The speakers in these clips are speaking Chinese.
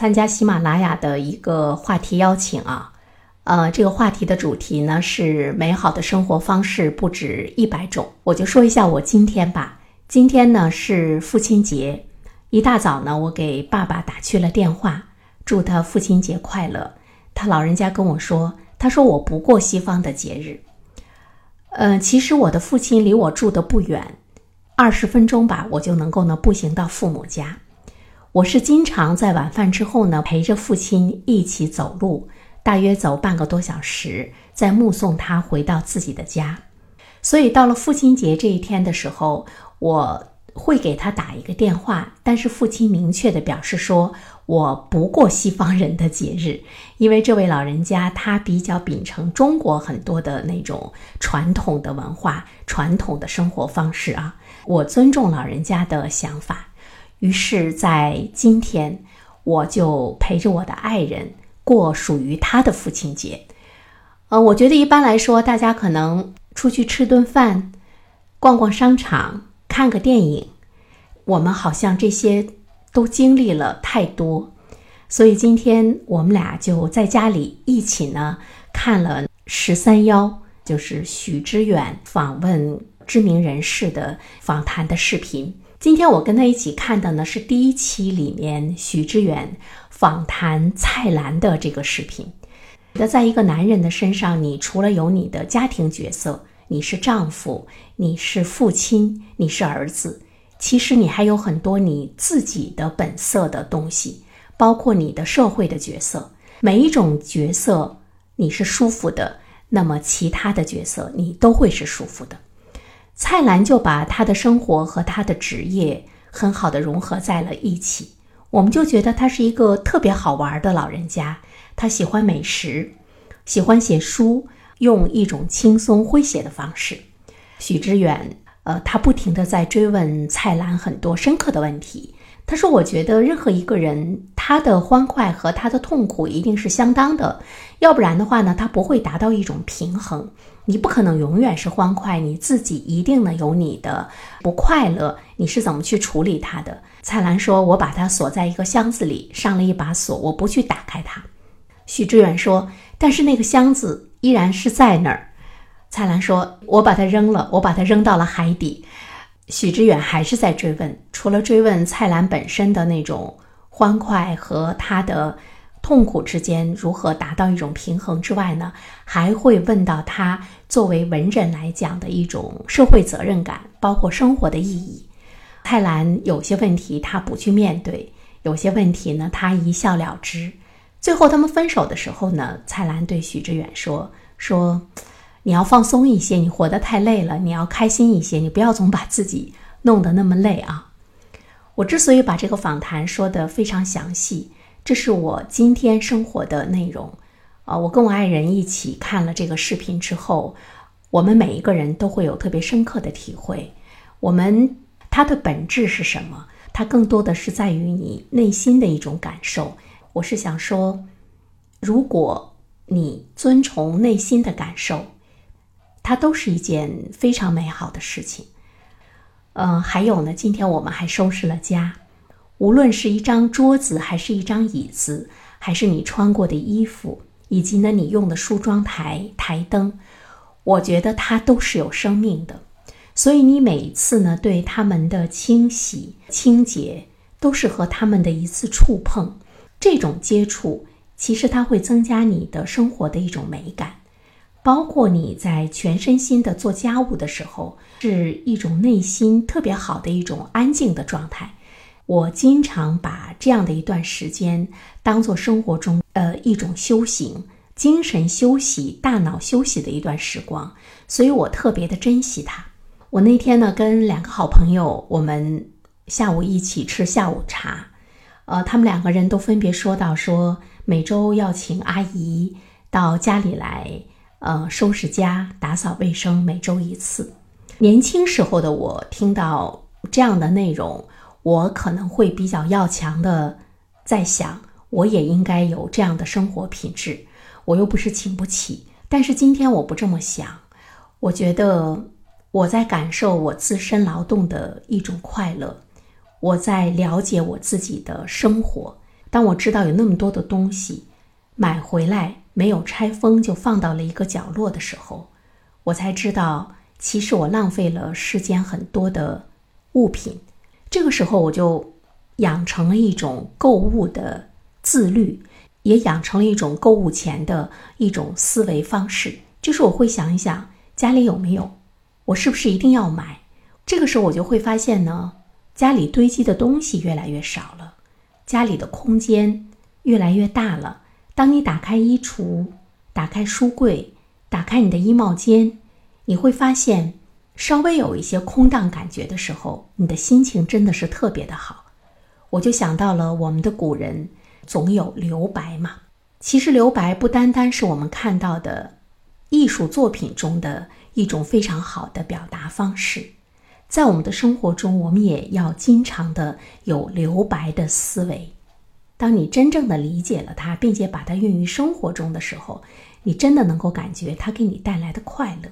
参加喜马拉雅的一个话题邀请啊，呃，这个话题的主题呢是美好的生活方式不止一百种。我就说一下我今天吧，今天呢是父亲节，一大早呢我给爸爸打去了电话，祝他父亲节快乐。他老人家跟我说，他说我不过西方的节日。嗯，其实我的父亲离我住的不远，二十分钟吧，我就能够呢步行到父母家。我是经常在晚饭之后呢陪着父亲一起走路，大约走半个多小时，再目送他回到自己的家。所以到了父亲节这一天的时候，我会给他打一个电话，但是父亲明确的表示说。我不过西方人的节日，因为这位老人家他比较秉承中国很多的那种传统的文化、传统的生活方式啊。我尊重老人家的想法，于是，在今天我就陪着我的爱人过属于他的父亲节。呃，我觉得一般来说，大家可能出去吃顿饭、逛逛商场、看个电影，我们好像这些。都经历了太多，所以今天我们俩就在家里一起呢看了《十三邀》，就是许知远访问知名人士的访谈的视频。今天我跟他一起看的呢是第一期里面许知远访谈蔡澜的这个视频。那在一个男人的身上，你除了有你的家庭角色，你是丈夫，你是父亲，你是儿子。其实你还有很多你自己的本色的东西，包括你的社会的角色。每一种角色你是舒服的，那么其他的角色你都会是舒服的。蔡澜就把他的生活和他的职业很好的融合在了一起，我们就觉得他是一个特别好玩的老人家。他喜欢美食，喜欢写书，用一种轻松诙谐的方式。许知远。呃，他不停的在追问蔡澜很多深刻的问题。他说：“我觉得任何一个人，他的欢快和他的痛苦一定是相当的，要不然的话呢，他不会达到一种平衡。你不可能永远是欢快，你自己一定呢有你的不快乐。你是怎么去处理它的？”蔡澜说：“我把它锁在一个箱子里，上了一把锁，我不去打开它。”许知远说：“但是那个箱子依然是在那儿。”蔡澜说：“我把它扔了，我把它扔到了海底。”许知远还是在追问，除了追问蔡澜本身的那种欢快和他的痛苦之间如何达到一种平衡之外呢，还会问到他作为文人来讲的一种社会责任感，包括生活的意义。蔡澜有些问题他不去面对，有些问题呢他一笑了之。最后他们分手的时候呢，蔡澜对许知远说：“说。”你要放松一些，你活得太累了。你要开心一些，你不要总把自己弄得那么累啊！我之所以把这个访谈说得非常详细，这是我今天生活的内容。啊，我跟我爱人一起看了这个视频之后，我们每一个人都会有特别深刻的体会。我们它的本质是什么？它更多的是在于你内心的一种感受。我是想说，如果你遵从内心的感受。它都是一件非常美好的事情，嗯，还有呢，今天我们还收拾了家，无论是一张桌子，还是一张椅子，还是你穿过的衣服，以及呢你用的梳妆台、台灯，我觉得它都是有生命的，所以你每一次呢对它们的清洗、清洁，都是和它们的一次触碰，这种接触其实它会增加你的生活的一种美感。包括你在全身心的做家务的时候，是一种内心特别好的一种安静的状态。我经常把这样的一段时间当做生活中呃一种修行、精神休息、大脑休息的一段时光，所以我特别的珍惜它。我那天呢跟两个好朋友，我们下午一起吃下午茶，呃，他们两个人都分别说到说每周要请阿姨到家里来。呃，收拾家、打扫卫生，每周一次。年轻时候的我听到这样的内容，我可能会比较要强的在想，我也应该有这样的生活品质。我又不是请不起，但是今天我不这么想。我觉得我在感受我自身劳动的一种快乐，我在了解我自己的生活，当我知道有那么多的东西买回来没有拆封就放到了一个角落的时候，我才知道，其实我浪费了世间很多的物品。这个时候，我就养成了一种购物的自律，也养成了一种购物前的一种思维方式，就是我会想一想家里有没有，我是不是一定要买。这个时候，我就会发现呢，家里堆积的东西越来越少了，家里的空间越来越大了。当你打开衣橱，打开书柜，打开你的衣帽间，你会发现，稍微有一些空荡感觉的时候，你的心情真的是特别的好。我就想到了我们的古人总有留白嘛。其实留白不单单是我们看到的艺术作品中的一种非常好的表达方式。在我们的生活中，我们也要经常的有留白的思维。当你真正的理解了它，并且把它运于生活中的时候，你真的能够感觉它给你带来的快乐。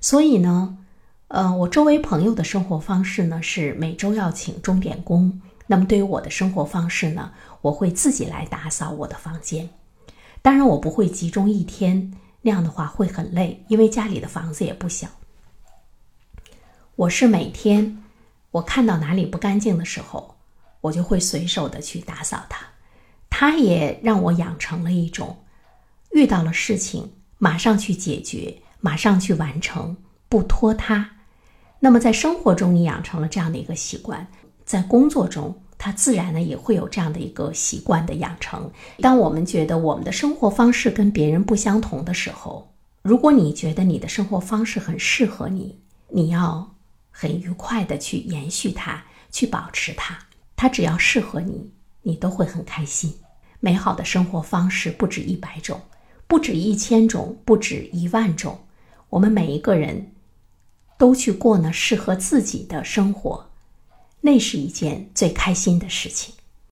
所以呢，呃，我周围朋友的生活方式呢是每周要请钟点工。那么对于我的生活方式呢，我会自己来打扫我的房间。当然，我不会集中一天，那样的话会很累，因为家里的房子也不小。我是每天，我看到哪里不干净的时候，我就会随手的去打扫它。它也让我养成了一种，遇到了事情马上去解决，马上去完成，不拖沓。那么在生活中，你养成了这样的一个习惯，在工作中，它自然呢也会有这样的一个习惯的养成。当我们觉得我们的生活方式跟别人不相同的时候，如果你觉得你的生活方式很适合你，你要。很愉快的去延续它，去保持它。它只要适合你，你都会很开心。美好的生活方式不止一百种，不止一千种，不止一万种。我们每一个人都去过呢适合自己的生活，那是一件最开心的事情。